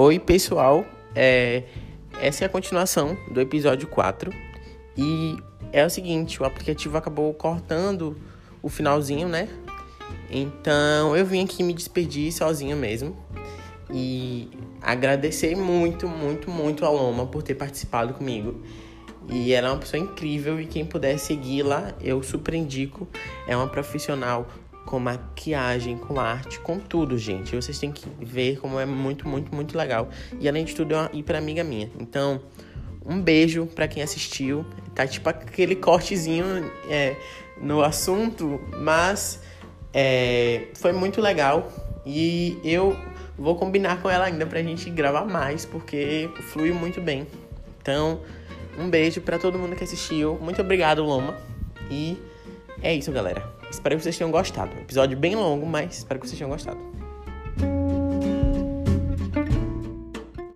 Oi, pessoal. É, essa é a continuação do episódio 4. E é o seguinte, o aplicativo acabou cortando o finalzinho, né? Então eu vim aqui me despedir sozinho mesmo. E agradecer muito, muito, muito a Loma por ter participado comigo. E ela é uma pessoa incrível e quem puder segui-la, eu super indico. É uma profissional com maquiagem, com arte, com tudo, gente. Vocês têm que ver como é muito, muito, muito legal. E além de tudo, é uma hiper amiga minha. Então, um beijo para quem assistiu. Tá tipo aquele cortezinho é, no assunto, mas é, foi muito legal. E eu vou combinar com ela ainda pra gente gravar mais, porque flui muito bem. Então, um beijo para todo mundo que assistiu. Muito obrigado, Loma. E é isso, galera. Espero que vocês tenham gostado. Episódio bem longo, mas espero que vocês tenham gostado.